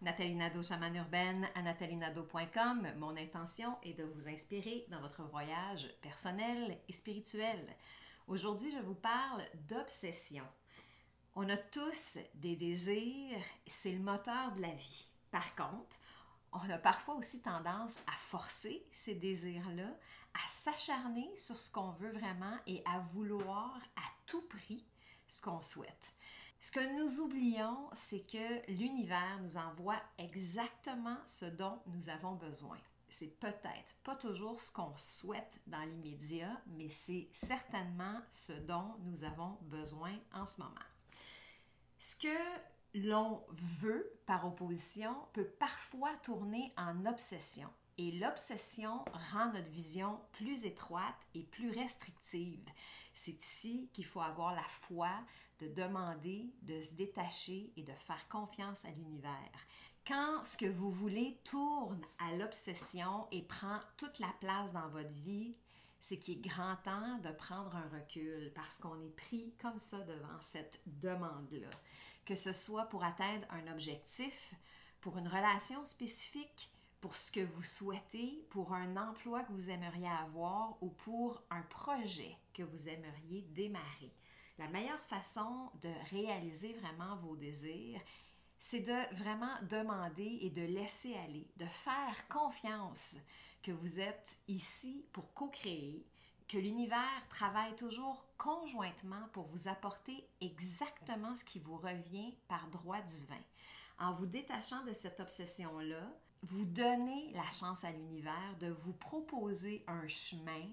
Nathalie Nadeau, chamane urbaine à nathalienado.com. Mon intention est de vous inspirer dans votre voyage personnel et spirituel. Aujourd'hui, je vous parle d'obsession. On a tous des désirs, c'est le moteur de la vie. Par contre, on a parfois aussi tendance à forcer ces désirs-là, à s'acharner sur ce qu'on veut vraiment et à vouloir à tout prix ce qu'on souhaite. Ce que nous oublions, c'est que l'univers nous envoie exactement ce dont nous avons besoin. C'est peut-être pas toujours ce qu'on souhaite dans l'immédiat, mais c'est certainement ce dont nous avons besoin en ce moment. Ce que l'on veut par opposition peut parfois tourner en obsession. Et l'obsession rend notre vision plus étroite et plus restrictive. C'est ici qu'il faut avoir la foi de demander, de se détacher et de faire confiance à l'univers. Quand ce que vous voulez tourne à l'obsession et prend toute la place dans votre vie, c'est qu'il est grand temps de prendre un recul parce qu'on est pris comme ça devant cette demande-là. Que ce soit pour atteindre un objectif, pour une relation spécifique, pour ce que vous souhaitez, pour un emploi que vous aimeriez avoir ou pour un projet que vous aimeriez démarrer. La meilleure façon de réaliser vraiment vos désirs, c'est de vraiment demander et de laisser aller, de faire confiance que vous êtes ici pour co-créer, que l'univers travaille toujours conjointement pour vous apporter exactement ce qui vous revient par droit divin. En vous détachant de cette obsession-là, vous donnez la chance à l'univers de vous proposer un chemin,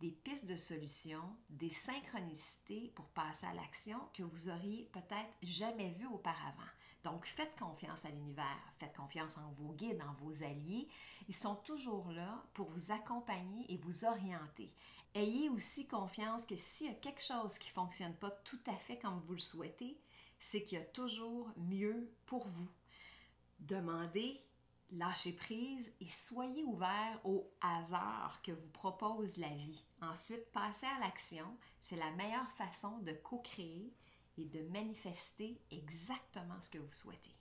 des pistes de solutions, des synchronicités pour passer à l'action que vous auriez peut-être jamais vues auparavant. Donc, faites confiance à l'univers, faites confiance en vos guides, en vos alliés. Ils sont toujours là pour vous accompagner et vous orienter. Ayez aussi confiance que s'il y a quelque chose qui ne fonctionne pas tout à fait comme vous le souhaitez, c'est qu'il y a toujours mieux pour vous. Demandez Lâchez prise et soyez ouvert au hasard que vous propose la vie. Ensuite, passez à l'action. C'est la meilleure façon de co-créer et de manifester exactement ce que vous souhaitez.